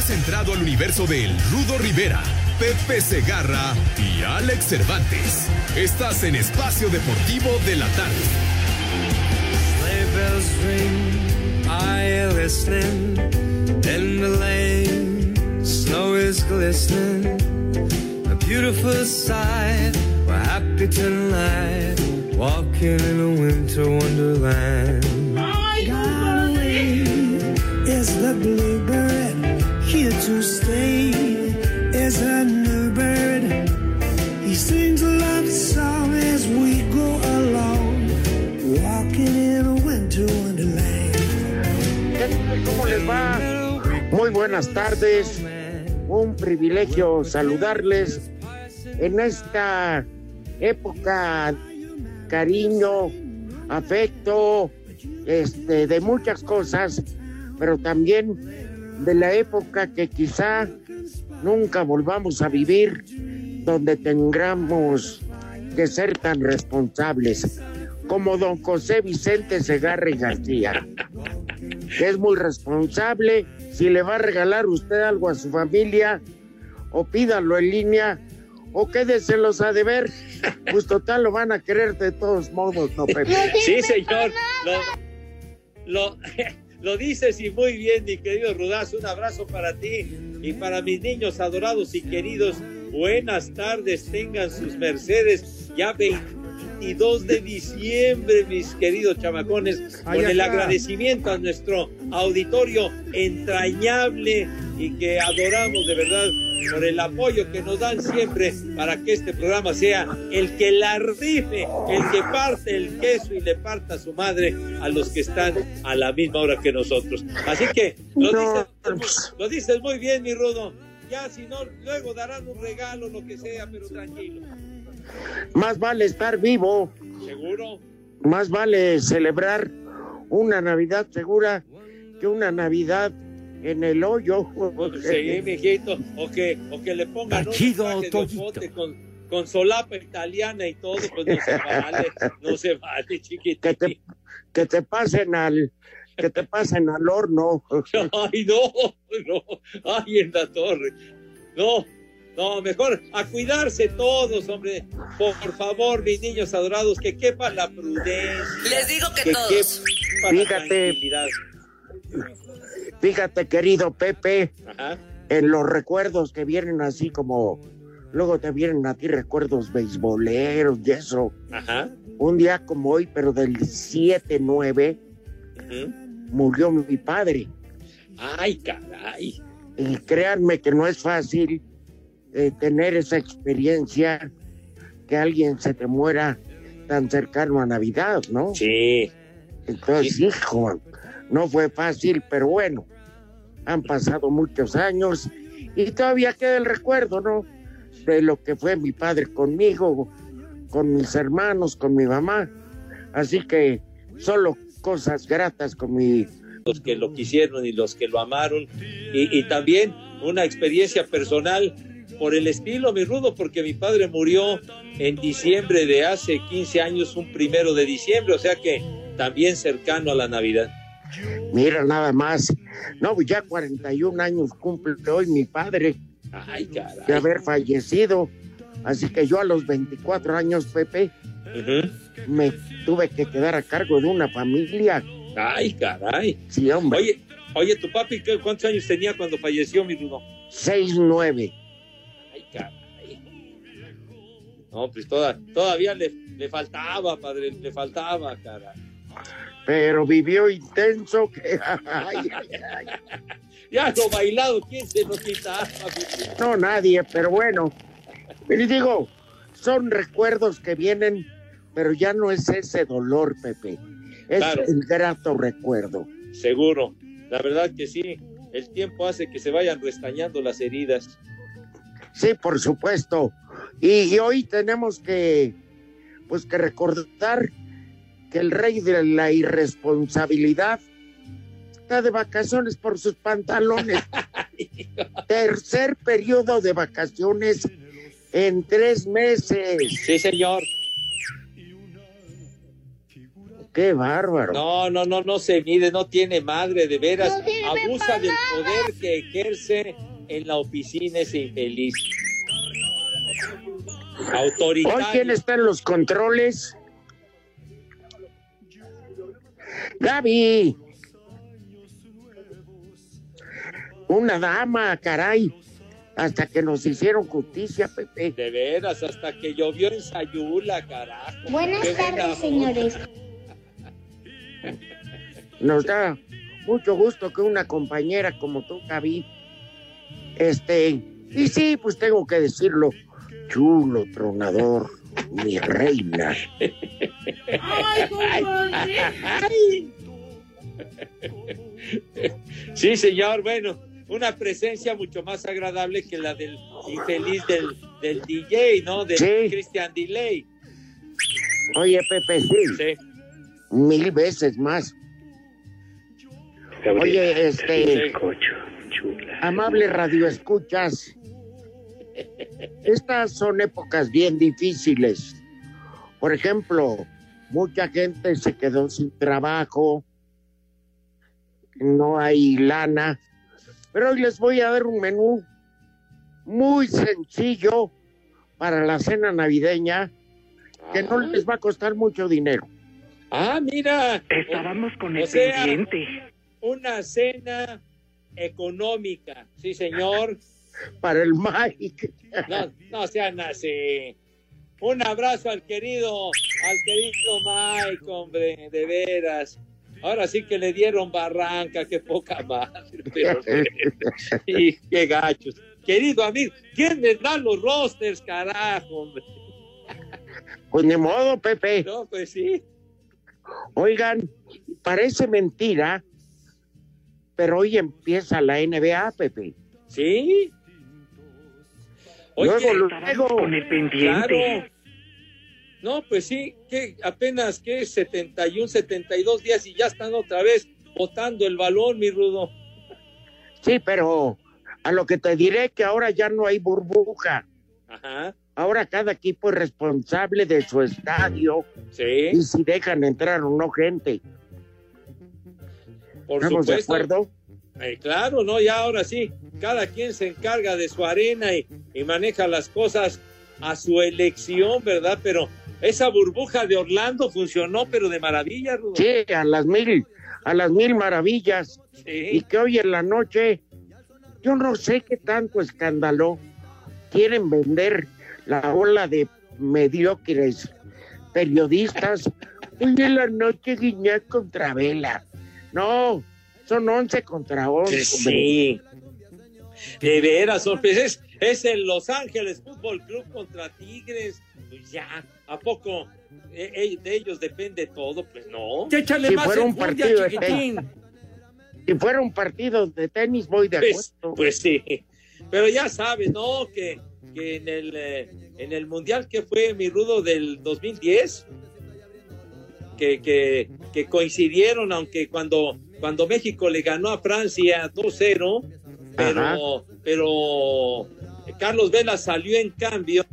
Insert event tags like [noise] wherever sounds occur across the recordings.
Has entrado al universo de El Rudo Rivera, Pepe Segarra y Alex Cervantes. Estás en Espacio Deportivo de la Tarde. Sleigh bells ring, I am listening. In the lane, snow is glistening. A beautiful sight, we're happy tonight. Walking in a winter wonderland. Golly, is the here ¿Cómo? Muy buenas tardes. Un privilegio saludarles en esta época, cariño, afecto, este, de muchas cosas, pero también de la época que quizá nunca volvamos a vivir, donde tengamos que ser tan responsables como don José Vicente Segarra y García que es muy responsable. Si le va a regalar usted algo a su familia, o pídalo en línea, o quédeselos a deber. Pues total lo van a querer de todos modos, ¿no, Pepe? Sí, señor. Lo, lo, lo dices y muy bien, mi querido Rudaz. Un abrazo para ti y para mis niños adorados y queridos. Buenas tardes, tengan sus mercedes. Ya 22 de diciembre, mis queridos chamacones, con el agradecimiento a nuestro auditorio entrañable y que adoramos de verdad por el apoyo que nos dan siempre para que este programa sea el que la rife, el que parte el queso y le parta a su madre a los que están a la misma hora que nosotros. Así que lo, No. dices, lo dices muy bien, mi Rudo. Ya si no, luego darán un regalo, lo que sea, pero tranquilo. Más vale estar vivo, ¿Seguro? más vale celebrar una Navidad segura que una Navidad en el hoyo. Sí, mijito. O que, o que le pongan un de con, con solapa italiana y todo, pues no se vale, no se vale, que chiquitito. te, que te pasen al que te pasen al horno. [laughs] Ay, no, no, ay, en la torre. No, no, mejor a cuidarse todos, hombre. Por, por favor, mis niños adorados, que quepa la prudencia. Les digo que Que todos. Fíjate. Fíjate, querido Pepe, Ajá. en los recuerdos que vienen así como luego te vienen a ti recuerdos beisboleros y eso. Ajá. Un día como hoy, pero del 7-9, ujú. murió mi padre. Ay, caray. Y créanme que no es fácil eh, tener esa experiencia que alguien se te muera tan cercano a Navidad, ¿no? Sí. Entonces, Sí. hijo, no fue fácil, pero bueno, han pasado muchos años y todavía queda el recuerdo, ¿no? De lo que fue mi padre conmigo, con mis hermanos, con mi mamá. Así que solo cosas gratas con mi... los que lo quisieron y los que lo amaron. Y, y también una experiencia personal por el estilo, mi rudo, porque mi padre murió en diciembre de hace 15 años, un primero de diciembre, o sea que también cercano a la Navidad. Mira nada más. No, pues ya 41 años cumple hoy mi padre Ay, de caray. haber fallecido. Así que yo a los 24 años, Pepe, me tuve que quedar a cargo de una familia. Ay, caray. Sí, hombre. Oye, oye, tu papi, ¿qué- ¿cuántos años tenía cuando falleció, mi rudo? 6-9. Ay, caray. No, pues toda- todavía le, le faltaba, padre, le faltaba, caray. pero vivió intenso que [laughs] ay, ay, ay. Ya lo bailado, ¿quién se lo quitaba? no nadie pero bueno y digo son recuerdos que vienen pero ya no es ese dolor Pepe es Claro. el grato recuerdo Seguro, la verdad que sí. el tiempo hace que se vayan restañando las heridas. Sí, por supuesto. Y, y hoy tenemos que, pues, que recordar que el rey de la irresponsabilidad está de vacaciones por sus pantalones. [laughs] Tercer periodo de vacaciones en tres meses. Sí, señor. Qué bárbaro. No, no, no, no se mide, no tiene madre, de veras. No Abusa del poder que ejerce en la oficina ese infeliz. Hoy, ¿quién Autoritario. está en los controles? Gaby. Una dama, caray. Hasta que nos hicieron justicia, Pepe. De veras, hasta que llovió en Sayula, carajo. Buenas Qué tardes, señores. Nos da mucho gusto que una compañera como tú, Gaby, este, y sí, pues tengo que decirlo, chulo, tronador, mi reina. Sí, señor, bueno, una presencia mucho más agradable que la del infeliz del, del DJ, ¿no? Del Sí. Christian Delay. Oye, Pepe, sí, Sí. mil veces más. Oye, este, amable radio escuchas, estas son épocas bien difíciles. Por ejemplo, mucha gente se quedó sin trabajo, no hay lana, pero hoy les voy a dar un menú muy sencillo para la cena navideña que no les va a costar mucho dinero. Ah, mira. Estábamos con O el sea, pendiente. Una cena económica, sí, señor. Para el Mike. No, no sean así. Un abrazo al querido, al querido Mike, hombre, de veras. Ahora sí que le dieron barranca, qué poca madre. Pero, y qué gachos. Querido amigo, ¿quién les da los rosters, carajo, hombre? Pues ni modo, Pepe. No, pues sí. Oigan, parece mentira, pero hoy empieza la NBA, Pepe. Sí. Oye, Luego, luego, con el pendiente. Claro. No, pues sí, que apenas que 71, 72 días y ya están otra vez botando el balón, mi rudo. sí, pero a lo que te diré que ahora ya no hay burbuja. Ajá, Ahora cada equipo es responsable de su estadio sí, y si dejan entrar o no gente. Por ¿Estamos de supuesto. acuerdo? Eh, claro, no, ya ahora sí, cada quien se encarga de su arena y, y maneja las cosas a su elección, ¿verdad? Pero esa burbuja de Orlando funcionó, pero de maravilla, Rudo. Sí, a las mil, a las mil maravillas. Y Sí. que hoy en la noche, yo no sé qué tanto escándalo quieren vender la ola de mediocres periodistas. Hoy en la noche Guiñac contra Vela. No, son 11 contra 11. Que hombre. sí. De veras, pues es, es el Los Ángeles Fútbol Club contra Tigres. Pues ya, ¿a poco eh, eh, de ellos depende todo? Pues no. Échale Si más fuera un partido de chiquitín. Si fuera un partido de tenis, voy de Pues, acuerdo. pues sí. Pero ya sabes, ¿no? Que, que en, el, eh, en el Mundial que fue mi rudo del 2010, que, que, que coincidieron, aunque cuando, cuando México le ganó a Francia 2-0, pero, pero Carlos Vela salió en cambio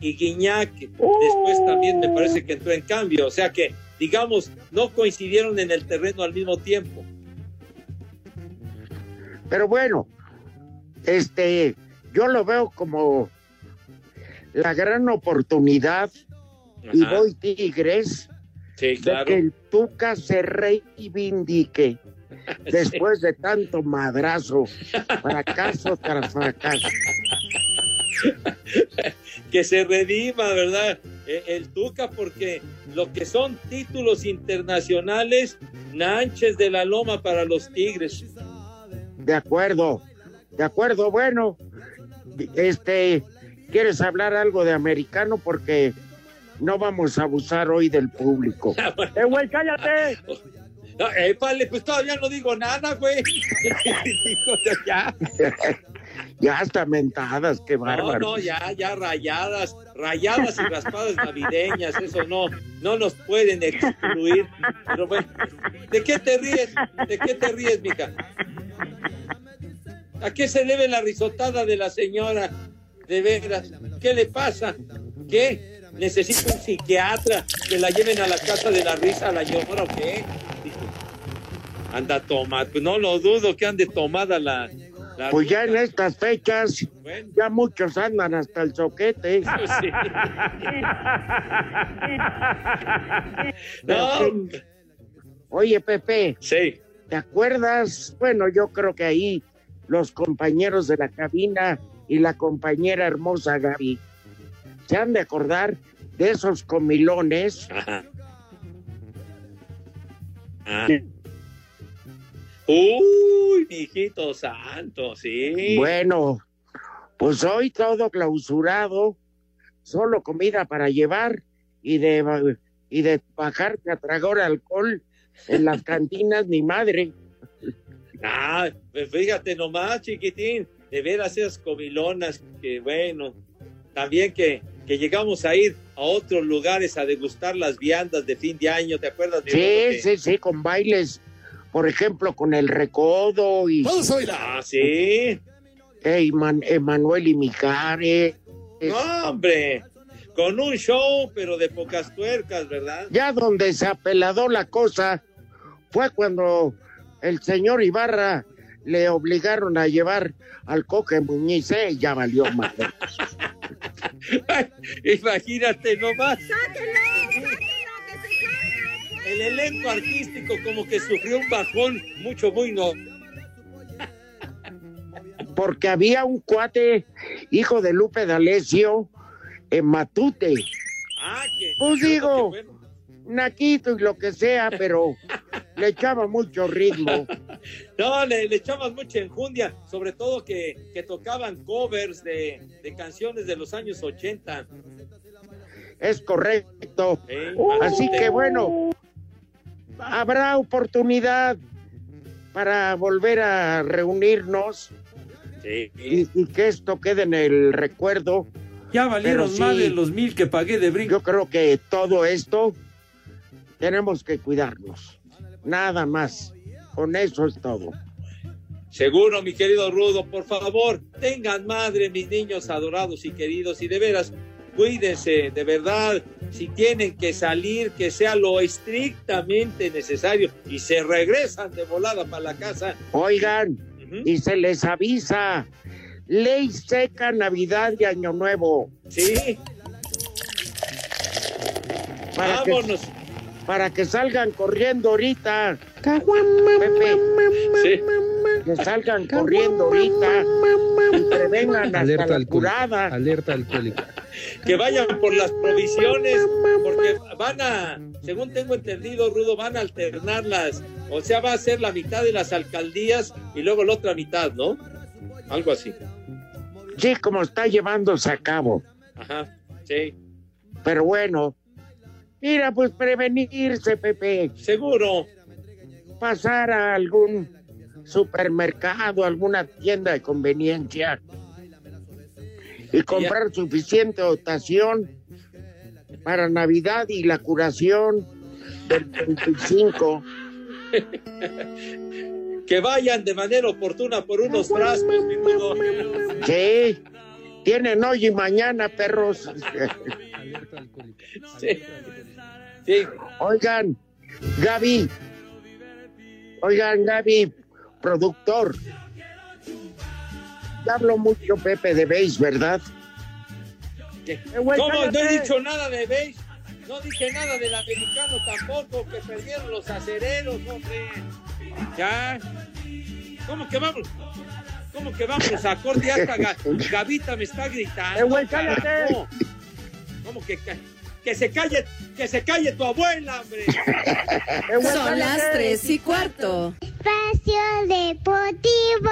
y Guiñac después también me parece que entró en cambio. O sea que, digamos, no coincidieron en el terreno al mismo tiempo. Pero bueno, este, yo lo veo como la gran oportunidad y voy Tigres Sí, de que el Tuca se reivindique [laughs] después de tanto madrazo, fracaso tras fracaso. [laughs] que se redima, ¿verdad? Eh, El Tuca, porque lo que son títulos internacionales, Nanches de la Loma para los Tigres. De acuerdo, de acuerdo, bueno, este, ¿quieres hablar algo de americano? Porque no vamos a abusar hoy del público. [laughs] ¡Eh, güey, cállate! No, épale, pues todavía no digo nada, güey. [laughs] ya. [laughs] Ya hasta mentadas, qué No, bárbaro. no, ya, ya rayadas, rayadas y raspadas navideñas, eso no, no nos pueden excluir. Pero bueno, ¿de qué te ríes? ¿De qué te ríes, mija? ¿A qué se debe la risotada de la señora? De veras, ¿qué le pasa? ¿Qué? ¿Necesita un psiquiatra que la lleven a la casa de la risa a la señora o qué? Anda toma, pues no lo dudo que ande tomada la... la Pues ya en estas fechas, Bueno, ya muchos andan hasta el soquete. [laughs] pues sí. No, Oye, Pepe, sí. ¿te acuerdas? Bueno, yo creo que ahí los compañeros de la cabina y la compañera hermosa Gaby se han de acordar de esos comilones. Ajá. Ah. Uy, mijito santo, sí. Bueno, pues hoy todo clausurado, solo comida para llevar y de, y de bajarte a tragar alcohol en las [laughs] cantinas, ni madre. Ah, pues fíjate nomás, chiquitín, de veras esas comilonas, que bueno, también que, que llegamos a ir a otros lugares a degustar las viandas de fin de año, ¿te acuerdas? Sí, que- sí, sí, con bailes, por ejemplo, con el recodo y Ah, sí. eh, Man- Emanuel y Mijares. No, hombre, con un show, pero de pocas tuercas, ¿verdad? Ya donde se apeladó la cosa fue cuando el señor Ibarra le obligaron a llevar al coque Muñiz, eh, ya valió madre. [laughs] Imagínate nomás. El elenco artístico como que sufrió un bajón mucho muy no. porque había un cuate, hijo de Lupe D'Alessio, en Matute, Ah, que, Pues digo. que bueno. naquito y lo que sea, pero le echaba mucho ritmo. No, le, le echabas mucha enjundia, sobre todo que, que tocaban covers de, de canciones de los años 80. Es correcto. ¿eh? Así que bueno, habrá oportunidad para volver a reunirnos Sí. y, y que esto quede en el recuerdo. Ya valieron sí. más de los mil que pagué de brinco. Yo creo que todo esto tenemos que cuidarnos. Nada más. Con eso es todo. Seguro, mi querido Rudo, por favor, tengan madre, mis niños adorados y queridos, y de veras, cuídense, de verdad, si tienen que salir, que sea lo estrictamente necesario, y se regresan de volada para la casa. Oigan, y se les avisa. Ley seca, Navidad y Año Nuevo. Sí, Para que, vámonos. Para que salgan corriendo ahorita. Pepe, Sí. que salgan corriendo ahorita y prevengan hasta Alerta la alcohólica. curada. Alerta alcohólica. [laughs] que vayan por las provisiones, porque van a, según tengo entendido, Rudo, van a alternarlas. O sea, va a ser la mitad de las alcaldías y luego la otra mitad, ¿no? Algo así. Sí, como está llevándose a cabo. Ajá, sí, Pero bueno, mira, pues prevenirse, Pepe. seguro. Pasar a algún supermercado, alguna tienda de conveniencia y comprar suficiente dotación para Navidad y la curación del 25. [laughs] Que vayan de manera oportuna por unos [laughs] frascos, mi. Sí, tienen hoy y mañana, perros. [laughs] Alerta alcohólica. Sí, sí. Oigan, Gaby. Oigan, Gaby, productor. Ya hablo mucho, Pepe, de Beis, ¿verdad? ¿Qué? Eh, güey, ¿Cómo? No he dicho nada de beige. No dije nada del americano tampoco, que perdieron los acereros, hombre. Ya. ¿Cómo que vamos? ¿Cómo que vamos a corte? Hasta Ga- Gavita me está gritando. Eh, güey, cállate. ¿Cómo que, que se calle, que se calle tu abuela, hombre? Eh, güey, Son las tres y cuarto. Espacio Deportivo.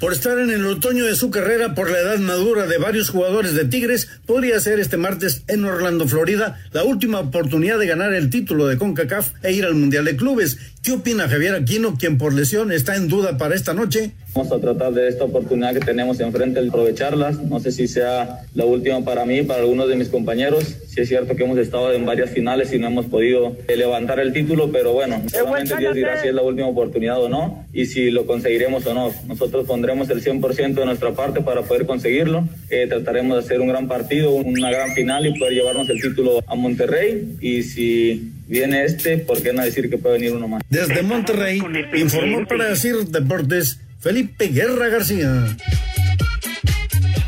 por estar en el otoño de su carrera por la edad madura de varios jugadores de Tigres, podría ser este martes en Orlando, Florida, la última oportunidad de ganar el título de CONCACAF e ir al Mundial de Clubes. ¿Qué opina Javier Aquino, quien por lesión está en duda para esta noche? Vamos a tratar de esta oportunidad que tenemos enfrente, el aprovecharlas. No sé si sea la última para mí, para algunos de mis compañeros. Sí es cierto que hemos estado en varias finales y no hemos podido eh, levantar el título, pero bueno, solamente Dios dirá si es la última oportunidad o no y si lo conseguiremos o no. Nosotros pondremos el 100% de nuestra parte para poder conseguirlo. Eh, trataremos de hacer un gran partido, una gran final y poder llevarnos el título a Monterrey. Y si viene este, ¿por qué no decir que puede venir uno más? Desde Monterrey, informó para decir Deportes Felipe Guerra García.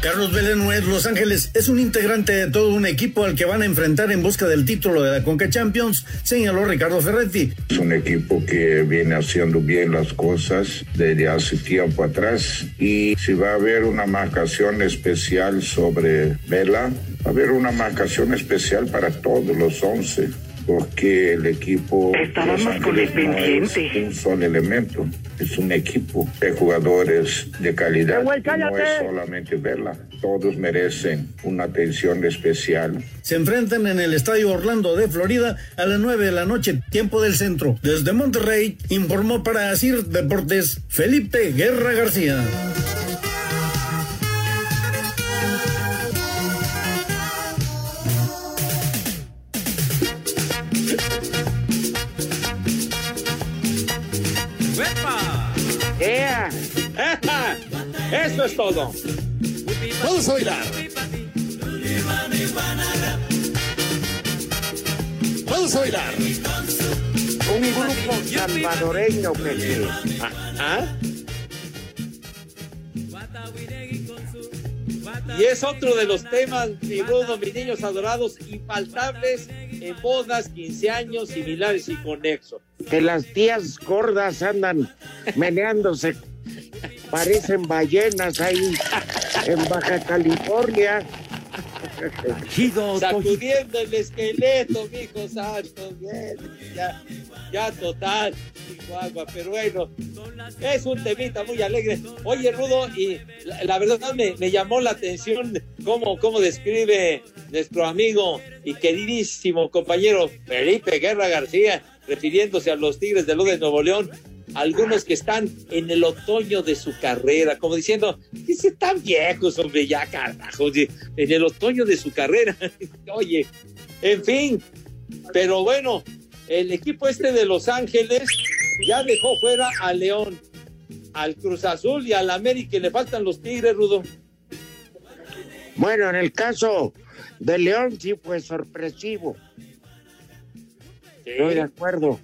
Carlos Nuez, Los Ángeles, es un integrante de todo un equipo al que van a enfrentar en busca del título de la Conca Champions, señaló Ricardo Ferretti. Es un equipo que viene haciendo bien las cosas desde hace tiempo atrás y si va a haber una marcación especial sobre Vela, va a haber una marcación especial para todos los 11 porque el equipo Estábamos con el pendiente. No es un solo elemento, es un equipo de jugadores de calidad. Güey, no es solamente verla, todos merecen una atención especial. Se enfrentan en el Estadio Orlando de Florida a las 9 de la noche, tiempo del centro. Desde Monterrey, informó para Asir Deportes Felipe Guerra García. Eso es todo. Vamos a bailar. Vamos a bailar. Un grupo salvadoreño, Pepe. ¿Ah? Y es otro de los temas, mi Bruno, mis niños adorados, infaltables en bodas, 15 años, similares y conexos. Que las tías gordas andan meneándose. Parecen ballenas ahí en Baja California. Sacudiendo el esqueleto, mijo santo. bien, Ya, ya total, Chihuahua. Pero bueno, es un temita muy alegre. Oye, Rudo, y la, la verdad me, me llamó la atención cómo, cómo describe nuestro amigo y queridísimo compañero Felipe Guerra García, refiriéndose a los Tigres de Luz de Nuevo León. Algunos que están en el otoño de su carrera, como diciendo, dice, están viejos, hombre, ya carajo, en el otoño de su carrera. [laughs] Oye, en fin, pero bueno, el equipo este de Los Ángeles ya dejó fuera a León, al Cruz Azul y al América, y le faltan los Tigres, Rudo. Bueno, en el caso de León sí fue sorpresivo. Estoy de acuerdo.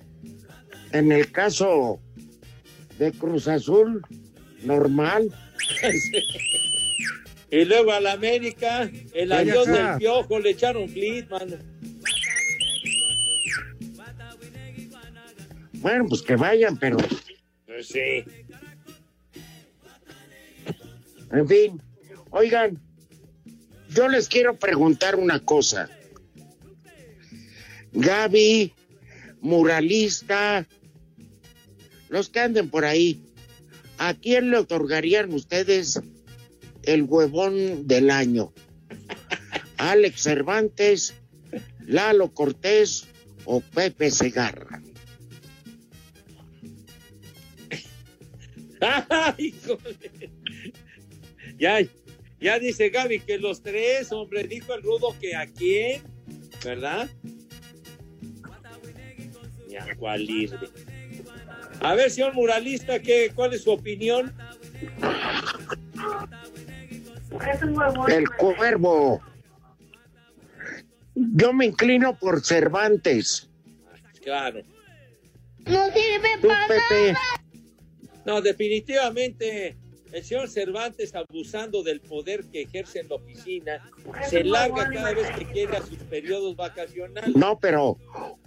En el caso de Cruz Azul, normal. [laughs] Y luego al América, el acá. del piojo, le echaron flit, mano. Bueno, pues que vayan, pero Pues sí. en fin. Oigan, yo les quiero preguntar una cosa. Gaby, muralista, los que anden por ahí, ¿a quién le otorgarían ustedes el huevón del año? ¿Alex Cervantes, Lalo Cortés o Pepe Segarra? [laughs] Ay. Ya, ya dice Gaby que los tres, hombre, dijo el rudo que a quién, ¿verdad? Ya, cuál ir. A ver, señor muralista, ¿qué, ¿cuál es su opinión? El cuervo. Yo me inclino por Cervantes. Claro. No sirve Tú, Pepe. No, definitivamente el señor Cervantes, abusando del poder que ejerce en la oficina, se larga cada vez que quiere a sus periodos vacacionales. No, pero,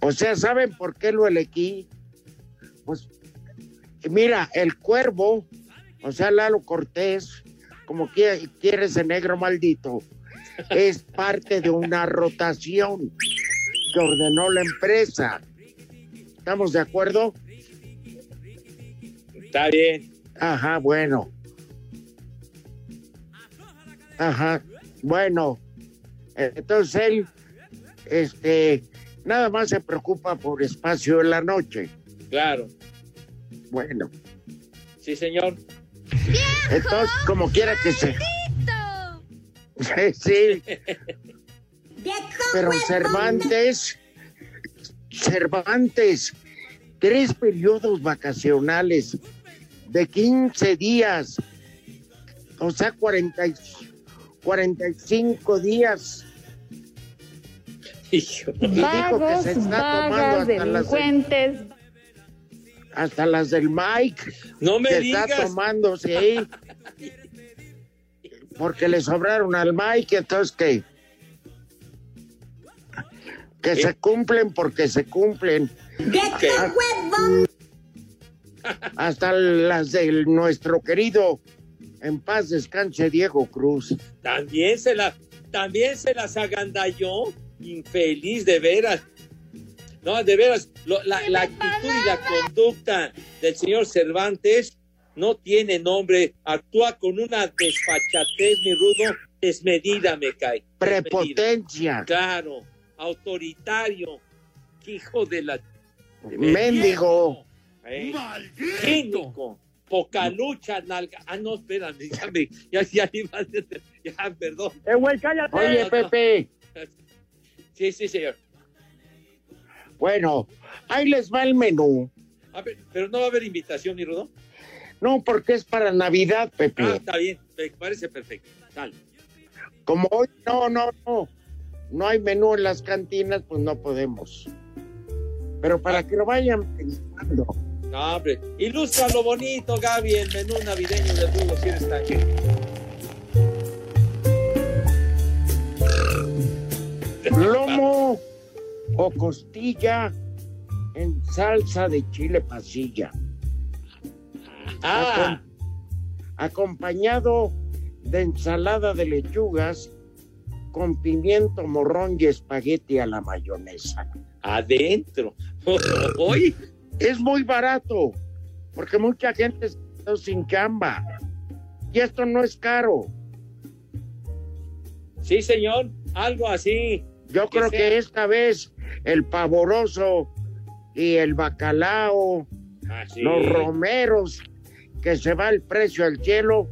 o sea, ¿saben por qué lo elegí? Pues, mira, el cuervo, o sea, Lalo Cortés, como quiere, quiere ese negro maldito, es parte de una rotación que ordenó la empresa. ¿Estamos de acuerdo? Está bien. Ajá, bueno. Ajá. Bueno, entonces él, este, nada más se preocupa por espacio en la noche. Claro. Bueno, Sí, señor. entonces como quiera que sea. Sí, pero Cervantes, Cervantes, tres periodos vacacionales de 15 días, o sea, 40 y- 45 días. Hijo. Y dijo que Vagos, se está tomando hasta delincuentes. Hasta las del Mike. No me que digas. está tomando, sí. Porque le sobraron al Mike, entonces que. Que se cumplen porque se cumplen. Hasta las de nuestro querido, en paz descanse Diego Cruz. También se la, también se las agandalló, infeliz de veras. No, de veras, lo- la, la actitud y la conducta del señor Cervantes no tiene nombre. Actúa con una desfachatez, mi rudo, desmedida me cae. desmedida. Prepotencia. Claro, autoritario. Hijo de la. Mendigo. ¿eh? Cínico, poca lucha, nalga. Ah, no, espérame, ya me, ya, ya ya, perdón. Eh, güey, cállate. Oye, no. Pepe. Sí, sí, señor. Bueno, ahí les va el menú. A ver, pero no va a haber invitación, mi Rudo. No, porque es para Navidad, Pepe. Ah, está bien, me parece perfecto. Dale. Como hoy no, no, no. No hay menú en las cantinas, pues no podemos. Pero para que lo vayan pensando. No, hombre. Ilustra lo bonito, Gaby, el menú navideño del Rudo, si eres genio. Lomo o costilla en salsa de chile pasilla. Ah, Acom- acompañado de ensalada de lechugas con pimiento morrón y espagueti a la mayonesa. adentro. [laughs] Hoy, Es muy barato, porque mucha gente quedó sin chamba. Y esto no es caro. sí, señor, algo así. Yo creo sea. que esta vez el pavoroso y el bacalao, Así. los romeros, que se va el precio al cielo,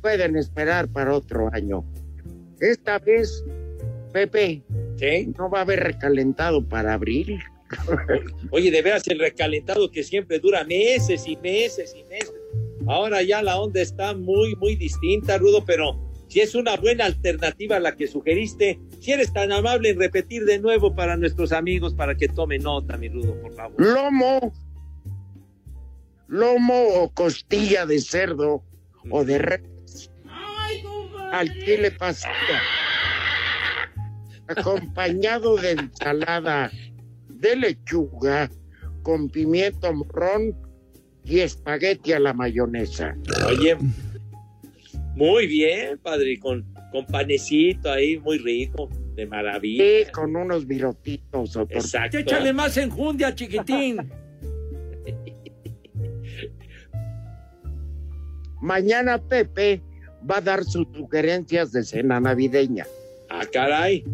pueden esperar para otro año. Esta vez, Pepe, Sí. no va a haber recalentado para abril. [laughs] Oye, de veras, el recalentado que siempre dura meses y meses y meses. Ahora ya la onda está muy, muy distinta, Rudo, pero si es una buena alternativa la que sugeriste, si eres tan amable en repetir de nuevo para nuestros amigos para que tomen nota, mi Rudo, por favor. Lomo, lomo o costilla de cerdo o de res al chile pasilla, acompañado de ensalada de lechuga con pimiento morrón y espagueti a la mayonesa. Oye, muy bien, padre, con, con panecito ahí, muy rico, de maravilla. Y con unos virotitos. Exacto. Échale más enjundia, chiquitín. [laughs] Mañana Pepe va a dar sus sugerencias de cena navideña. Ah, caray.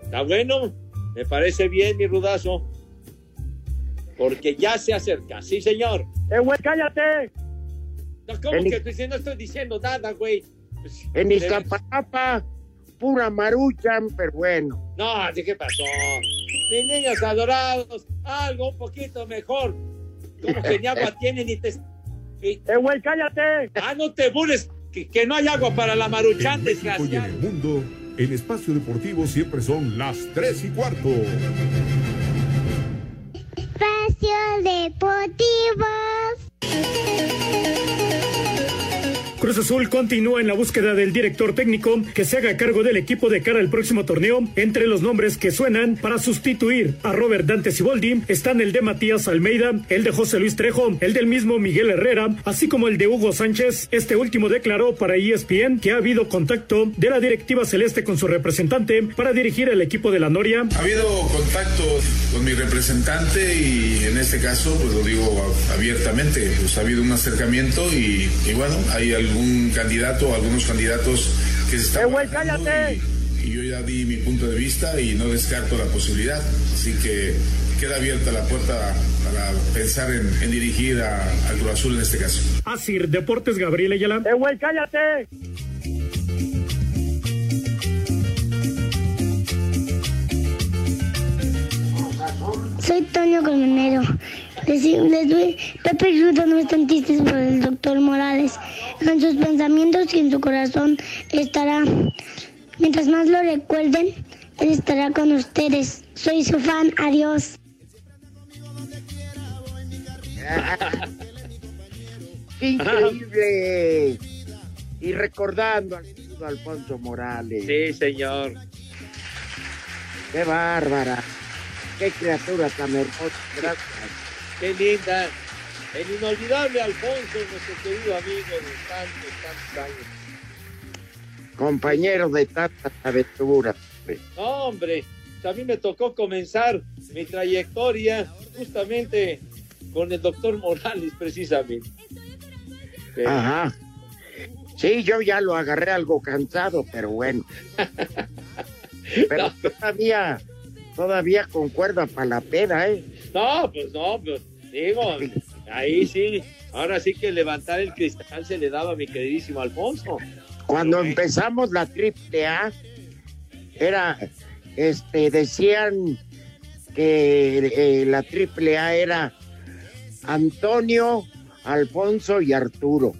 Está bueno. Me parece bien, mi rudazo. Porque ya se acerca. Sí, señor. Eh, güey, cállate. No, ¿Cómo En- que pues, no estoy diciendo nada, güey? Pues, En de- Iztapalapa, pura maruchan, pero bueno. No, ¿de qué pasó? Mis niños adorados, algo un poquito mejor. Como que ni [laughs] agua tienen ni te... y- Eh, güey, cállate. Ah, no te burles, que, que no hay agua para la maruchan, y en desgraciado. el mundo, en Espacio Deportivo siempre son las 3 y cuarto. Espacio Deportivo. Cruz Azul continúa en la búsqueda del director técnico que se haga cargo del equipo de cara al próximo torneo. Entre los nombres que suenan para sustituir a Robert Dante Siboldi están el de Matías Almeida, el de José Luis Trejo, el del mismo Miguel Herrera, así como el de Hugo Sánchez. Este último declaró para ESPN que ha habido contacto de la directiva celeste con su representante para dirigir el equipo de la Noria. Ha habido contacto con mi representante y en este caso, pues lo digo abiertamente, pues ha habido un acercamiento y, y bueno, hay algún candidato, algunos candidatos que se está ¡Eh, güey, barajando cállate! y, y yo ya di mi punto de vista y no descarto la posibilidad. Así que queda abierta la puerta para pensar en, en dirigir a- al Cruz Azul en este caso. Asir Deportes Gabriel Ayala. ¡Eh, güey, cállate! Soy Toño Colmenero. Les, les doy, Pepe y no están tristes por el doctor Morales. En sus pensamientos y en su corazón estará. Mientras más lo recuerden, él estará con ustedes. Soy su fan. Adiós. ¡Qué increíble! Y recordando al querido Alfonso Morales. Sí, señor. ¡Qué bárbara! ¡Qué criatura tan hermosa! Gracias. Qué linda. El inolvidable Alfonso, nuestro querido amigo de tantos, tantos años. Compañero de tantas aventuras. No, hombre, a mí me tocó comenzar mi trayectoria justamente con el doctor Morales, precisamente. Sí. Ajá. Sí, yo ya lo agarré algo cansado, pero bueno. [laughs] Pero todavía, todavía concuerda para la peda, ¿eh? No, pues no, pues digo, ahí sí, ahora sí que levantar el cristal se le daba a mi queridísimo Alfonso. Cuando empezamos la triple A, era, este, decían que eh, la triple A era Antonio, Alfonso y Arturo.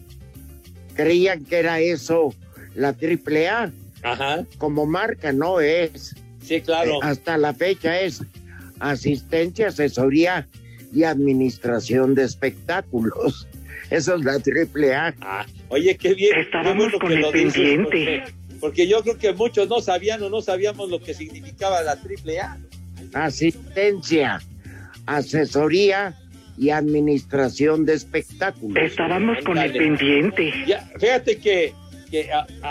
Creían que era eso la triple A. Ajá. Como marca no es. Sí, claro. hasta la fecha es asistencia, asesoría y administración de espectáculos. Eso es la triple A. Ah, oye, qué bien. Estábamos con el pendiente. Porque, porque yo creo que muchos no sabían o no sabíamos lo que significaba la triple A. asistencia, asesoría y administración de espectáculos. Estábamos con el pendiente. Ya, fíjate que, que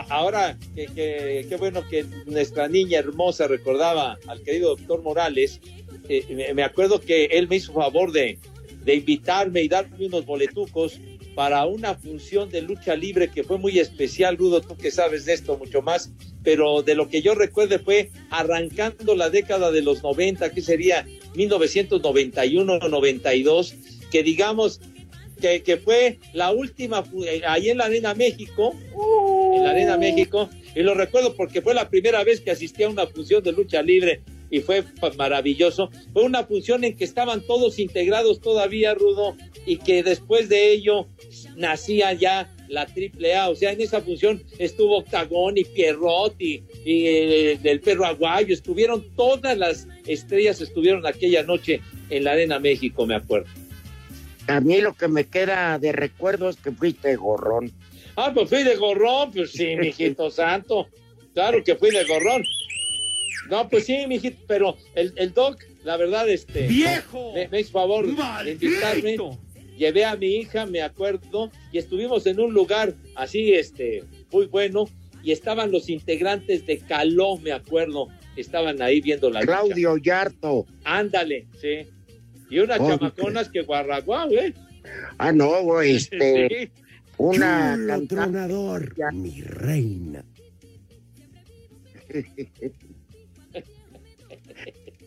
ahora, que, que- qué bueno que nuestra niña hermosa recordaba al querido doctor Morales. eh, me, acuerdo que él me hizo favor de, de invitarme y darme unos boletucos para una función de lucha libre que fue muy especial, Rudo, tú que sabes de esto mucho más, pero de lo que yo recuerdo fue arrancando la década de los 90, que sería 1991-92, que digamos que, que fue la última, eh, ahí en la Arena México, en la Arena México, y lo recuerdo porque fue la primera vez que asistí a una función de lucha libre y fue pa- maravilloso. Fue una función en que estaban todos integrados todavía, Rudo, y que después de ello nacía ya la triple A, o sea, en esa función estuvo Octagón y Pierrot y, y, eh, el perro aguayo, estuvieron todas las estrellas, estuvieron aquella noche en la Arena México, me acuerdo. A mí lo que me queda de recuerdo es que fuiste gorrón. Ah, pues fui de gorrón, pues sí, [laughs] mijito santo. Claro que fui de gorrón. No, pues sí, mijito, pero el, el doc, la verdad, este. ¡Viejo! Me, me hizo favor de invitarme. Llevé a mi hija, me acuerdo, y estuvimos en un lugar así, este, muy bueno, y estaban los integrantes de Caló, me acuerdo. Estaban ahí viendo la lucha. Claudio Yarto. Ándale, sí. Y unas Oh, chamaconas que guarraguau, ¿eh? Ah, no, güey, [laughs] este, Sí. una Chulo tronador, mi reina. [laughs]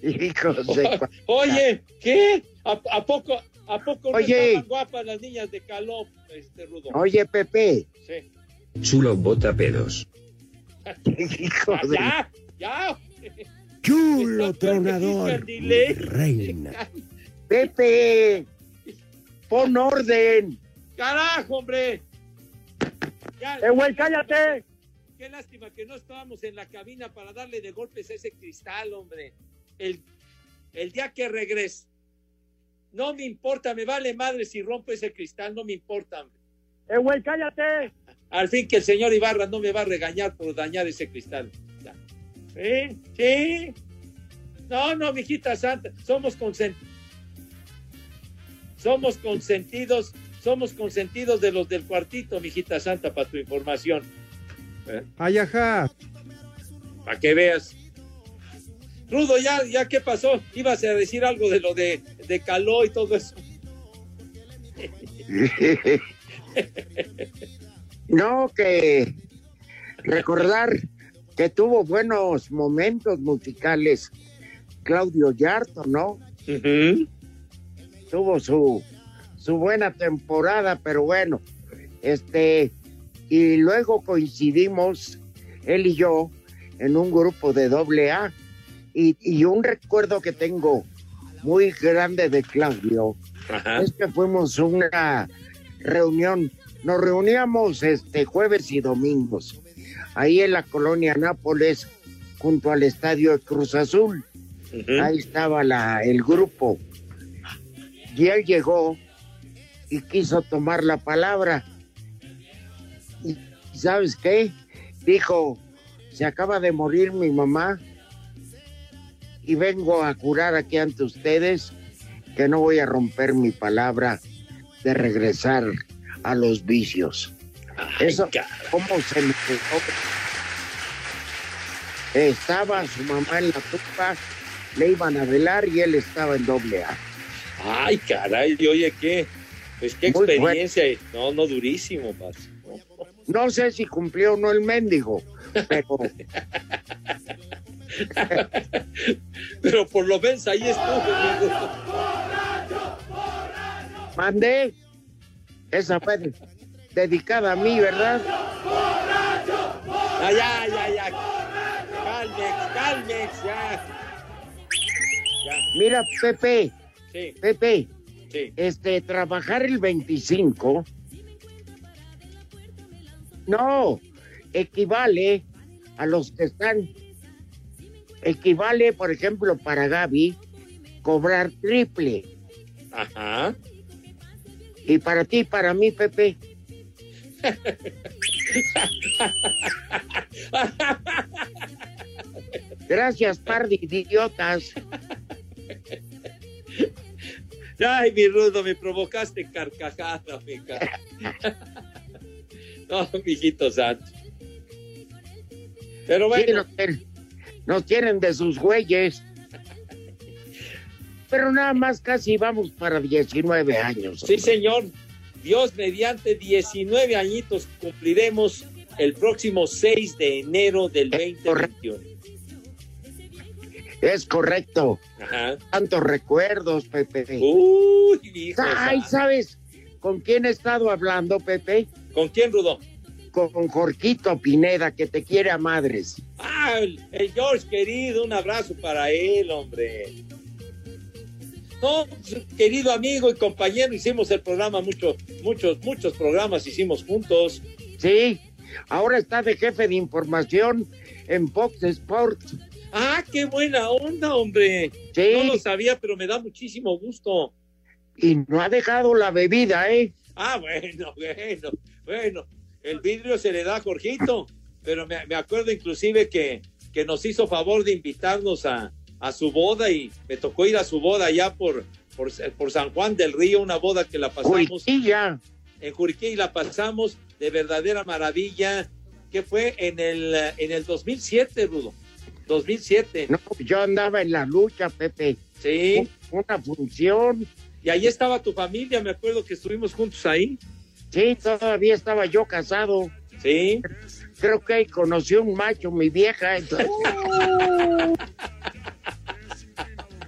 Hijos de Oye, ¿qué? ¿A, a poco, a poco no Oye. estaban guapas las niñas de Caló, este Rudo? Oye, Pepe. Sí. Chulo bota pedos. [laughs] Hijo de... Ya, ya. Chulo tronador, mi reina. Pepe, pon orden. Carajo, hombre. Ya, ¡Eh, güey, cállate! Qué lástima que no estábamos en la cabina para darle de golpes a ese cristal, hombre. El, el día que regrese. No me importa, me vale madre si rompo ese cristal, no me importa. hombre. ¡Eh, güey, cállate! Al fin que el señor Ibarra no me va a regañar por dañar ese cristal. Ya. ¿Sí? ¿Sí? No, no, mijita santa, somos consentidos. Somos consentidos, somos consentidos de los del cuartito, mijita santa, para tu información. ¿Eh? Ay, ajá. Para que veas. Rudo, ya, ya qué pasó? Ibas a decir algo de lo de, de Caló y todo eso. [laughs] No, que recordar que tuvo buenos momentos musicales Claudio Yarto, ¿no? Tuvo su, su buena temporada, pero bueno, este, y luego coincidimos, él y yo, en un grupo de doble A, y, y un recuerdo que tengo muy grande de Claudio es que fuimos una reunión, nos reuníamos este jueves y domingos, ahí en la colonia Nápoles, junto al estadio de Cruz Azul. Ahí estaba la, el grupo. Y él llegó y quiso tomar la palabra. Y ¿sabes qué? Dijo, se acaba de morir mi mamá y vengo a curar aquí ante ustedes que no voy a romper mi palabra de regresar a los vicios. Eso, ¿cómo se me quedó? Estaba su mamá en la tumba, le iban a velar y él estaba en doble A. Ay, caray, y oye, qué, pues qué Muy experiencia. No, no, durísimo, Paz. No sé si cumplió o no el mendigo, pero [laughs] Pero por lo menos ahí estuvo. mandé. Esa fue de- dedicada a mí, ¿verdad? Ah, ya, ya, ya. Calmex, Calmex, ya. Mira, Pepe, Sí, Pepe, sí. este, trabajar el 25, no, equivale a los que están, equivale, por ejemplo, para Gaby, cobrar triple. Ajá. Y para ti, para mí, Pepe. [laughs] Gracias, par de idiotas. Ay, mi rudo, me provocaste carcajada, cara. [laughs] No, mijito santo. Pero Sí, bueno, nos, tienen, nos tienen de sus güeyes. Pero nada más casi vamos para 19 años. sí, señor. Dios mediante 19 añitos cumpliremos el próximo 6 de enero del 2021. Es correcto. Ajá. Tantos recuerdos, Pepe. Uy, hijo. Ay. ¿sabes con quién he estado hablando, Pepe? ¿Con quién, Rudo? Con Jorquito Pineda, que te quiere a madres. Ah, el, el George querido, un abrazo para él, hombre. No, pues, querido amigo y compañero, hicimos el programa, muchos, muchos, muchos programas hicimos juntos. Sí, ahora está de jefe de información en Fox Sports. Ah, qué buena onda, hombre. Sí. No lo sabía, pero me da muchísimo gusto. Y no ha dejado la bebida, ¿eh? Ah, bueno, [laughs] bueno, bueno. El vidrio se le da a Jorgito, pero me, me acuerdo inclusive que, que nos hizo favor de invitarnos a, a su boda y me tocó ir a su boda allá por, por, por San Juan del Río, una boda que la pasamos Juriquilla. en Juriquilla y la pasamos de verdadera maravilla, que fue en el, en el 2007, Rudo. 2007. No, yo andaba en la lucha, Pepe. Sí. Una función. Y ahí estaba tu familia, me acuerdo que estuvimos juntos ahí. Sí, todavía estaba yo casado. Sí. Creo que ahí conocí un macho, mi vieja. entonces- [laughs]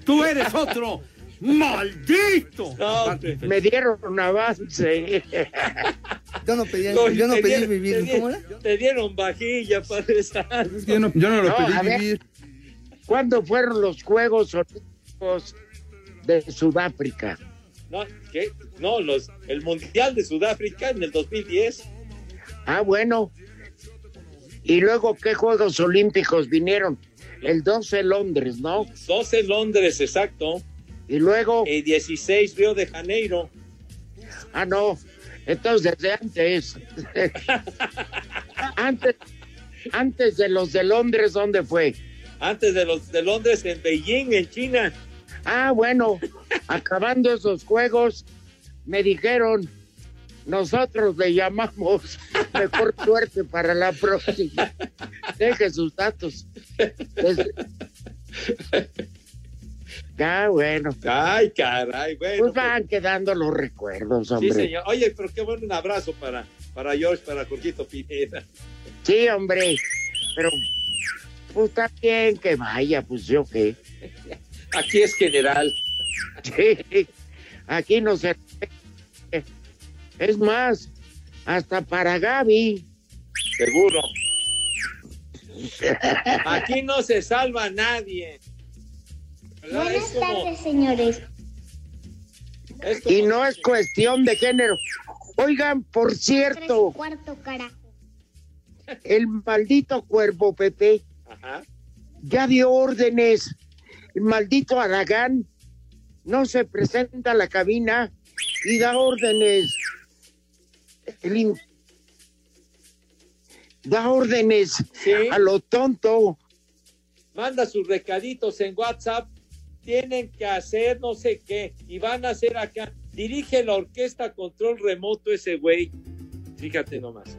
Tú eres otro. ¡Maldito! Me dieron un avance. [laughs] Yo no pedí, No, yo no pedí dieron- vivir. te ¿Cómo era? Te dieron vajilla, Padre Santo. Yo no, yo no lo No, pedí a ver. vivir. ¿Cuándo fueron los Juegos Olímpicos de Sudáfrica? No, ¿qué? No, los, el Mundial de Sudáfrica en el 2010. Ah, bueno. ¿Y luego qué Juegos Olímpicos vinieron? El 12 Londres, ¿no? 12 Londres, exacto. Y luego, Y 16 Río de Janeiro. ah, no. Entonces, desde antes. [laughs] antes. Antes de los de Londres, ¿dónde fue? Antes de los de Londres en Beijing, en China. Ah, bueno, acabando esos juegos, me dijeron, nosotros le llamamos [laughs] mejor suerte para la próxima. Deje sus datos. [laughs] Ya, bueno. Ay, caray, bueno. Pues van quedando los recuerdos, Sí, hombre. señor. Oye, pero qué bueno un abrazo para, para George, para Jorgito Pineda. Sí, hombre, pero pues está bien que vaya, pues yo qué. Aquí es general. Sí, aquí no se... Es más, hasta para Gaby. Seguro. Aquí no se salva nadie. Buenas como- tardes, señores. Y no es cuestión de género. Oigan, por Tres y cierto, cuarto, carajo. el maldito cuervo Pepe Ajá. ya dio órdenes. El maldito Aragán no se presenta a la cabina y da órdenes. El in- Da órdenes Sí. a lo tonto. Manda sus recaditos en WhatsApp. Tienen que hacer no sé qué. Y van a hacer acá. Dirige la orquesta control remoto ese güey. Fíjate nomás.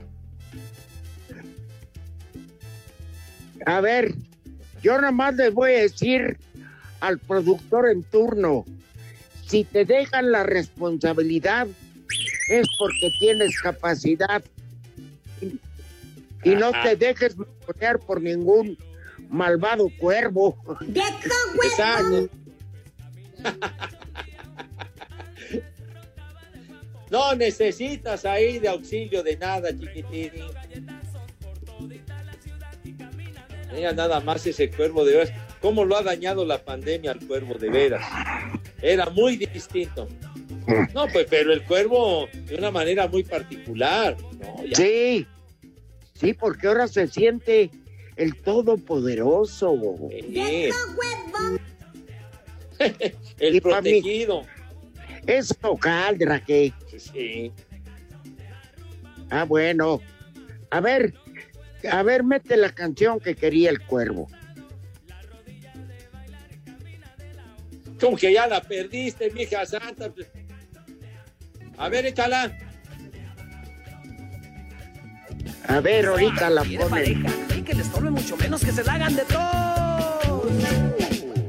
A ver, yo nomás les voy a decir al productor en turno, si te dejan la responsabilidad es porque tienes capacidad y no te dejes poner por ningún malvado cuervo. Exacto. No necesitas ahí de auxilio de nada, chiquitín. Mira nada más ese cuervo de veras. ¿Cómo lo ha dañado la pandemia al cuervo de veras? Era muy distinto. No, pues, pero el cuervo de una manera muy particular. ¿no? Ya- Sí, sí, porque ahora se siente el todopoderoso. Sí. [laughs] el Y protegido. Es local, Raquel. Sí. Ah, bueno. A ver, a ver, mete la canción que quería el cuervo. Como que ya la perdiste, mija santa. A ver, échala. A ver, ahorita la ponen. que les torbe mucho menos que se la hagan de todo.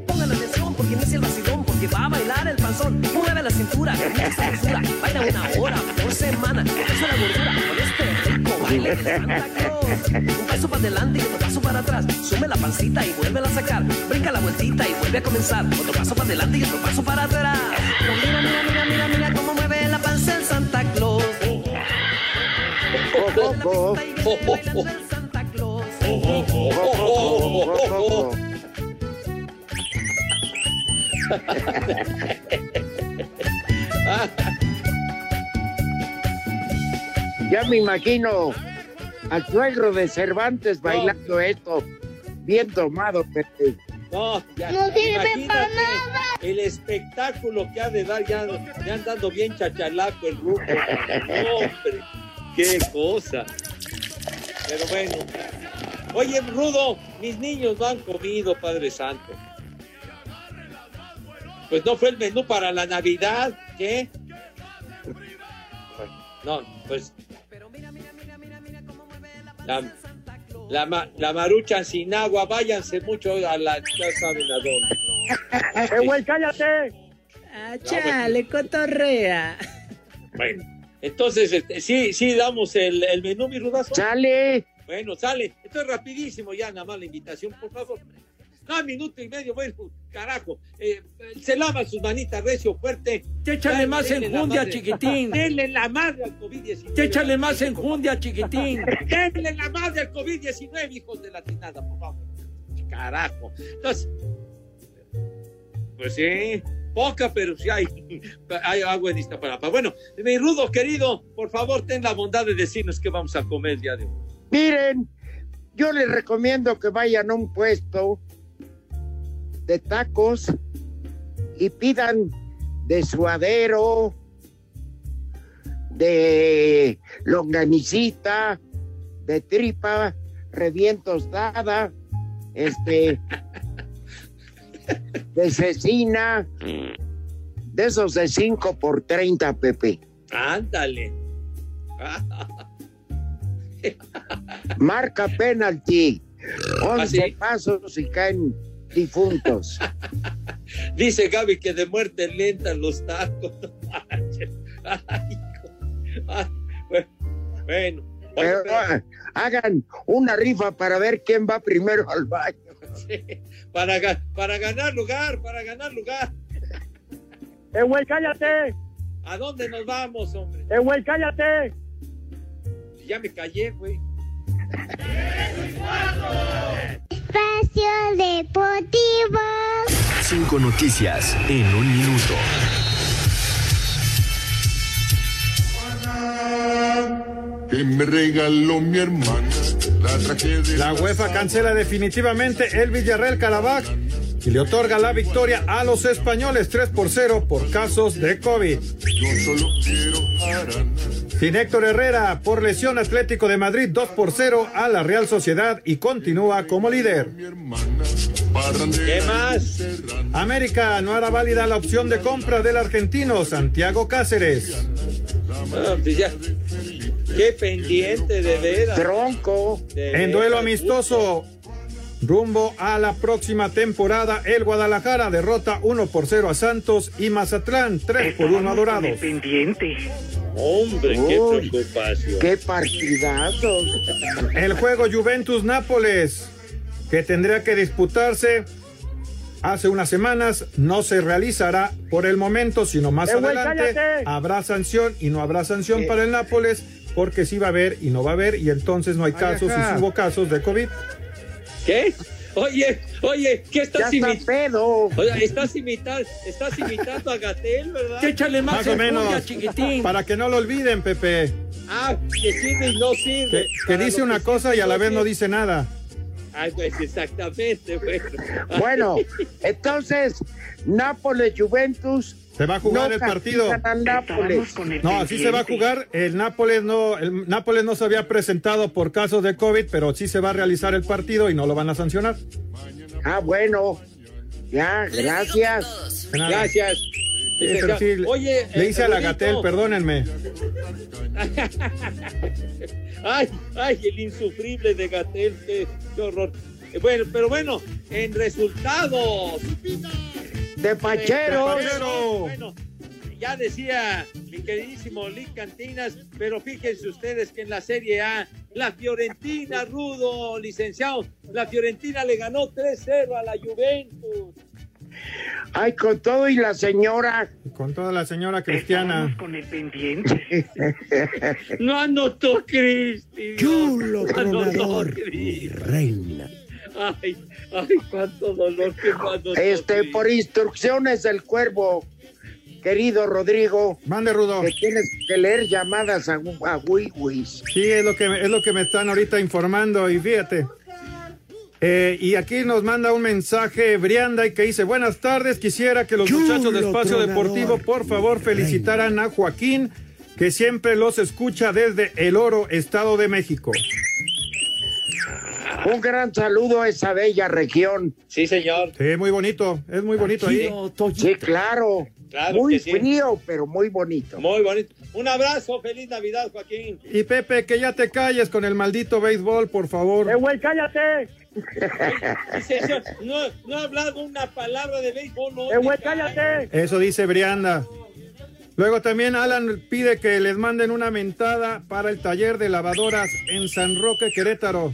Pongan atención porque inicia el vacilón, porque va a bailar el panzón. Mueve la cintura, mucha sabrosura. Baila una hora por semana. Eso la gordura con este rico baile de Santa Claus. Un paso para adelante y otro paso para atrás. Sube la pancita y vuelve a sacar. Brinca la vueltita y vuelve a comenzar. Otro paso para adelante y otro paso para atrás. Mira, mira, mira, mira, mira cómo mueve [laughs] Ya me imagino al suegro de Cervantes bailando esto, bien tomado, Pepe. No, ya, No sirve para nada. El espectáculo que ha de dar, ya, ya andando bien chachalaco el grupo. No, hombre, qué cosa. Pero bueno. Oye, Rudo, mis niños no han comido, Padre Santo. Pues no fue el menú para la Navidad, ¿qué? No, pues. La, la, ma- la maruchan sin agua, váyanse mucho a la, ya saben a dónde. ¡Eh, güey, cállate! Ah, chale, cotorrea. Bueno, entonces, este, sí, sí, damos el, el menú, mi rudazo. ¡Sale! Bueno, sale. Esto es rapidísimo ya, nada más la invitación, por favor. No, minuto y medio, bueno, carajo. Eh, se lavan sus manitas recio, fuerte. Échale más enjundia, chiquitín. Denle la madre al COVID-19. Échale más enjundia, chiquitín. Denle la madre al COVID-19, hijos de la tinada, por favor. Carajo. Entonces, pues sí, poca, pero sí hay, hay agua en Iztapalapa. Bueno, mi rudo querido, por favor, ten la bondad de decirnos qué vamos a comer el día de hoy. Miren, yo les recomiendo que vayan a un puesto de tacos y pidan de suadero, de longanicita, de tripa, revientos dada, este, [laughs] de cecina, de esos de 5 por 30, Pepe. Ándale. [laughs] Marca penalti. 11 ¿Ah, sí? pasos y caen difuntos. [laughs] Dice Gaby que de muerte lenta los tacos. Ay. Ay, bueno. Pero, ah, hagan una rifa para ver quién va primero al baño. sí, para, ga- para ganar lugar, para ganar lugar. Eh, güey, cállate. ¿A dónde nos vamos, hombre? Eh, güey, cállate. Ya me callé, güey. Espacio Deportivo. Cinco noticias en un minuto. Que me regaló mi hermana la tragedia. La UEFA cancela definitivamente el Villarreal Carabaj y le otorga la victoria a los españoles 3 por 0 por casos de COVID. Yo solo quiero. Sin Héctor Herrera por lesión Atlético de Madrid 2 por 0 a la Real Sociedad y continúa como líder. ¿Qué más? América no hará válida la opción de compra del argentino Santiago Cáceres. Ah, pues ya. Qué pendiente de veras. Tronco. De En duelo veras. amistoso, rumbo a la próxima temporada, el Guadalajara derrota 1 por 0 a Santos y Mazatlán 3 por 1 a Dorados. Hombre, qué Uy, preocupación. Qué partidazos. El juego Juventus-Nápoles, que tendría que disputarse hace unas semanas, no se realizará por el momento, sino más Eh, adelante habrá sanción y no habrá sanción para el Nápoles, porque sí va a haber y no va a haber, y entonces no hay casos y hubo casos de COVID. ¿Qué? Oye, oye, ¿qué estás está imitando? pedo. Oye, estás imitando, estás imitando a Gatel, ¿verdad? Échale más, Más o menos, chiquitín. para que no lo olviden, Pepe, Ah, que sirve y no sirve. que, que Para dice una que cosa y a la vez no dice nada. Ay, pues exactamente, bueno. Bueno, [laughs] entonces, Nápoles, Juventus. Se va a jugar no el partido. No, así se va a jugar. El Nápoles no, el Nápoles no se había presentado por casos de COVID, pero sí se va a realizar el partido y no lo van a sancionar. Ah, bueno. Ya, gracias. Gracias. Sí, pero sí, le- Oye, le eh, hice a la. Gatel, perdónenme. [laughs] Ay, ay, el insufrible de Gatel, qué, qué horror. Eh, Bueno, pero bueno, en resultados. De Pacheros. Pachero. Bueno, ya decía mi queridísimo Lick Cantinas, pero fíjense ustedes que en la Serie A, la Fiorentina, Rudo, licenciado, la Fiorentina le ganó 3-0 a la Juventus. Ay, con todo y la señora. Con toda la señora cristiana. [laughs] No anotó Cristi. Chulo No anotó Cristi. reina. Ay, ay, cuánto dolor que no anotó Este, por instrucciones del cuervo, querido Rodrigo, Mande, Rudo. que tienes que leer llamadas a, a Wiwis. Sí, es lo que es lo que me están ahorita informando y fíjate. Eh, y aquí nos manda un mensaje Brianda y que dice, buenas tardes, quisiera que los Chulo muchachos de Espacio tronador. Deportivo por favor felicitaran a Joaquín, que siempre los escucha desde El Oro, Estado de México. Un gran saludo a esa bella región. Sí, señor. Sí, muy bonito, es muy bonito ahí. Sí, claro. Claro muy sí. frío, pero muy bonito. Muy bonito. Un abrazo, feliz Navidad, Joaquín. Y Pepe, que ya te calles con el maldito béisbol, por favor. Eh, güey, cállate. No, no ha hablado una palabra de béisbol. No, Eh, güey, cállate. Eso dice Brianda. Luego también Alan pide que les manden una mentada para el taller de lavadoras en San Roque, Querétaro.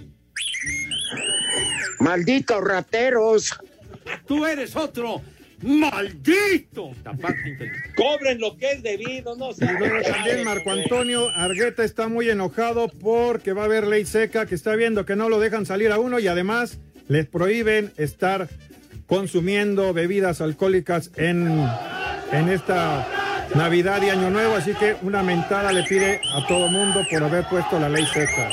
Malditos rateros. Tú eres otro. ¡Maldito! Cobren lo que es debido, no Y luego también Marco Antonio Argueta está muy enojado porque va a haber ley seca que está viendo que no lo dejan salir a uno y además les prohíben estar consumiendo bebidas alcohólicas en, en esta Navidad y Año Nuevo. Así que una mentada le pide a todo mundo por haber puesto la ley seca.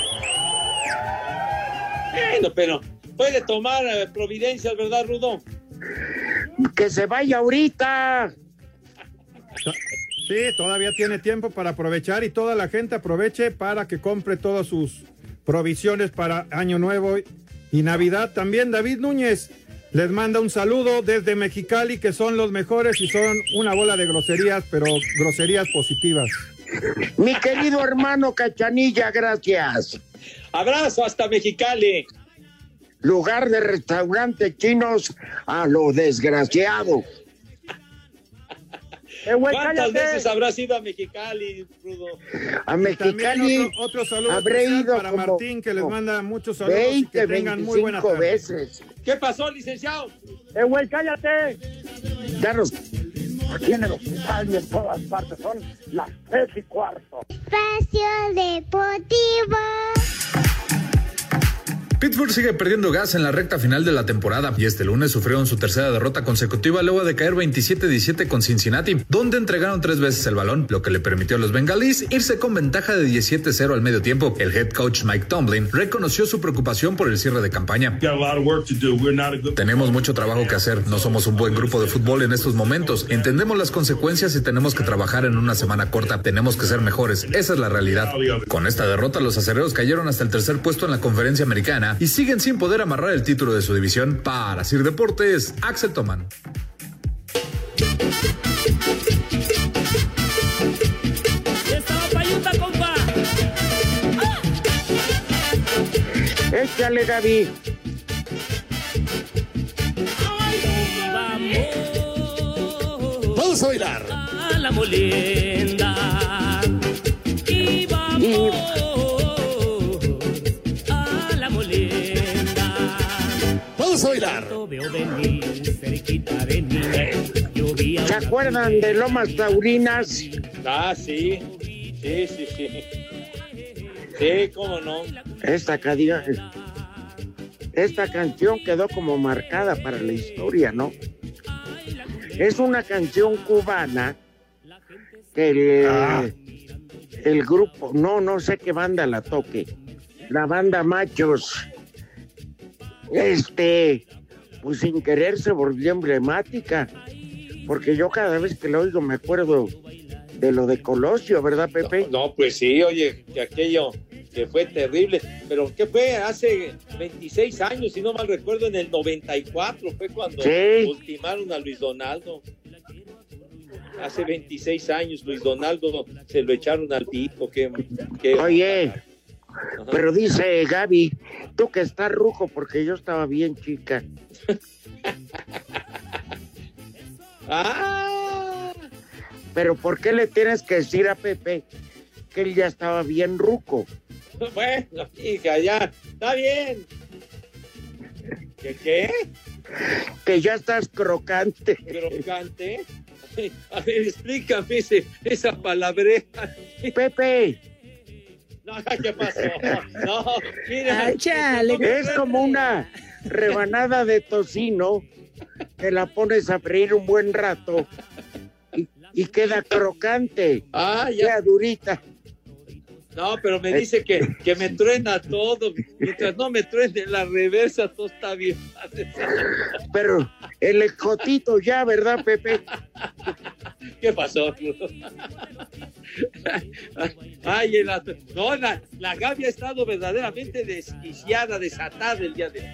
Bueno, pero puede tomar eh, providencias, ¿verdad, Rudo? Que se vaya ahorita. Sí, todavía tiene tiempo para aprovechar y toda la gente aproveche para que compre todas sus provisiones para Año Nuevo y Navidad. También David Núñez les manda un saludo desde Mexicali, que son los mejores y son una bola de groserías, pero groserías positivas. Mi querido hermano Cachanilla, gracias. Abrazo hasta Mexicali. Lugar de restaurantes chinos a lo desgraciado. Eh, güey, ¿Cuántas cállate. veces habrás ido a Mexicali, Rudo? A Mexicali otro, otro saludo habré ido para como Martín, que les manda muchos saludos y 20, que tengan muy buena 25 tarde. veces. ¿Qué pasó, licenciado? Eh, güey, cállate. Danos Aquí en el hospital y en todas partes son las tres y cuarto. Espacio Deportivo. Pittsburgh sigue perdiendo gas en la recta final de la temporada y este lunes sufrieron su tercera derrota consecutiva luego de caer 27-17 con Cincinnati, donde entregaron tres veces el balón, lo que le permitió a los bengalíes irse con ventaja de 17-0 al medio tiempo. El head coach Mike Tomlin reconoció su preocupación por el cierre de campaña. Tenemos mucho trabajo que hacer, no somos un buen grupo de fútbol en estos momentos, entendemos las consecuencias y tenemos que trabajar en una semana corta, tenemos que ser mejores, esa es la realidad. Con esta derrota los acereros cayeron hasta el tercer puesto en la conferencia americana y siguen sin poder amarrar el título de su división. Para Sir Deportes, Axel Toman. Échale, Gaby. Vamos a bailar. A la molienda. Y vamos Vamos a bailar. ¿Se acuerdan de Lomas Taurinas? Ah, sí. Sí, sí, sí. Sí, cómo no. Esta, cadi- esta canción quedó como marcada para la historia, ¿no? Es una canción cubana que el, el grupo, no, no sé qué banda la toque, la banda Machos, este, pues sin querer se volvió emblemática, porque yo cada vez que la oigo me acuerdo de lo de Colosio, ¿verdad, Pepe? No, pues sí, oye, que aquello que fue terrible, pero ¿qué fue? Hace 26 años, si no mal recuerdo, en el 94 fue cuando Sí. ultimaron a Luis Donaldo. Hace 26 años Luis Donaldo se lo echaron al tipo. Que, Oye, pero dice Gaby, tú que estás rujo porque yo estaba bien chica. ¡Ah! [laughs] Pero ¿por qué le tienes que decir a Pepe que él ya estaba bien ruco? [laughs] Bueno, hija, ya, está bien. ¿Qué qué? Que ya estás crocante. ¿Crocante? [laughs] A ver, explícame ese, esa palabreja. Pepe. No, ¿qué pasó? No, mira. Ay, chale. Es como una rebanada de tocino que la pones a freír un buen rato y, y queda crocante. Ah, ya. Queda durita. No, pero me dice que, que me truena todo. Mientras no me truene la reversa, todo está bien. [laughs] Pero el escotito ya, ¿verdad, Pepe? ¿Qué pasó? Ay, el no, la, la Gaby ha estado verdaderamente desquiciada, desatada el día de hoy.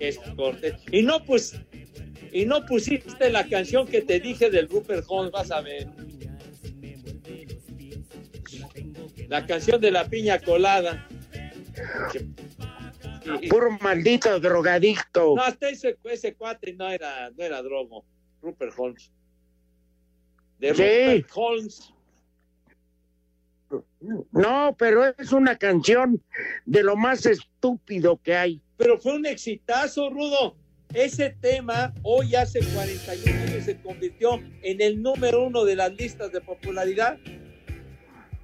Es corte. Y no, pues, y no pusiste la canción que te dije del Rupert Holmes, vas a ver. La canción de la piña colada. Sí. Puro maldito drogadicto. No, hasta ese, ese cuate no era, no era drogo. Rupert Holmes. De Sí. Rupert Holmes. No, pero es una canción de lo más estúpido que hay. Pero fue un exitazo, Rudo. Ese tema hoy hace 41 años se convirtió en el número uno de las listas de popularidad.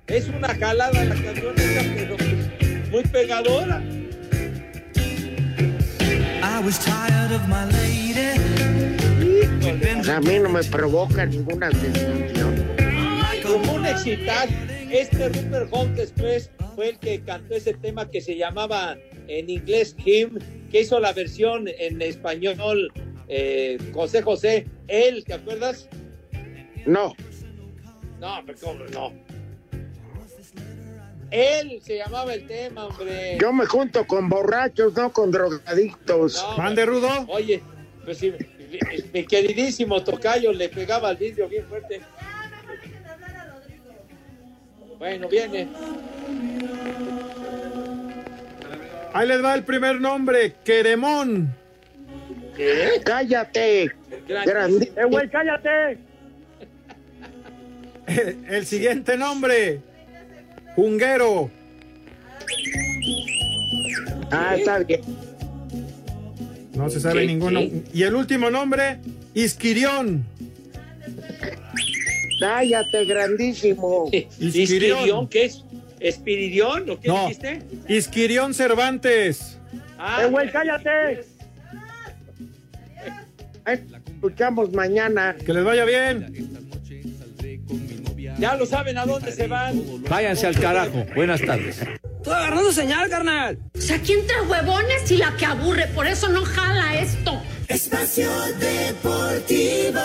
Es una jalada la canción esa, pero pues, muy pegadora. I was tired of my lady. A mí no me provoca ninguna sensación. Como un exitazo. Este Rupert Holmes después fue el que cantó ese tema que se llamaba en inglés Him, que hizo la versión en español eh, José José. Él, ¿te acuerdas? No, No, pero ¿cómo no? Él se llamaba el tema, hombre. yo me junto con borrachos, no con drogadictos. No, Mande, Rudo. Oye, pues sí, mi- mi queridísimo Tocayo le pegaba al vidrio bien fuerte. Bueno, viene. Ahí les va el primer nombre, Queremón. Cállate. Grandi- ¡Eh, güey, cállate! [laughs] El siguiente nombre. Junguero. Ah, está bien. No se sabe ¿Qué, ninguno. qué? Y el último nombre, Isquirión. Cállate, grandísimo. ¿Isquirión? ¿Qué es? ¿Espiridión o qué No. dijiste? Isquirión Cervantes. Ah, ¡Eh, güey, cállate! [laughs] Escuchamos mañana. Que les vaya bien. Ya lo saben a dónde se van. Váyanse al carajo. Buenas tardes. Estoy agarrando señal, carnal. O sea, aquí entra huevones y la que aburre, por eso no jala esto. Espacio Deportivo.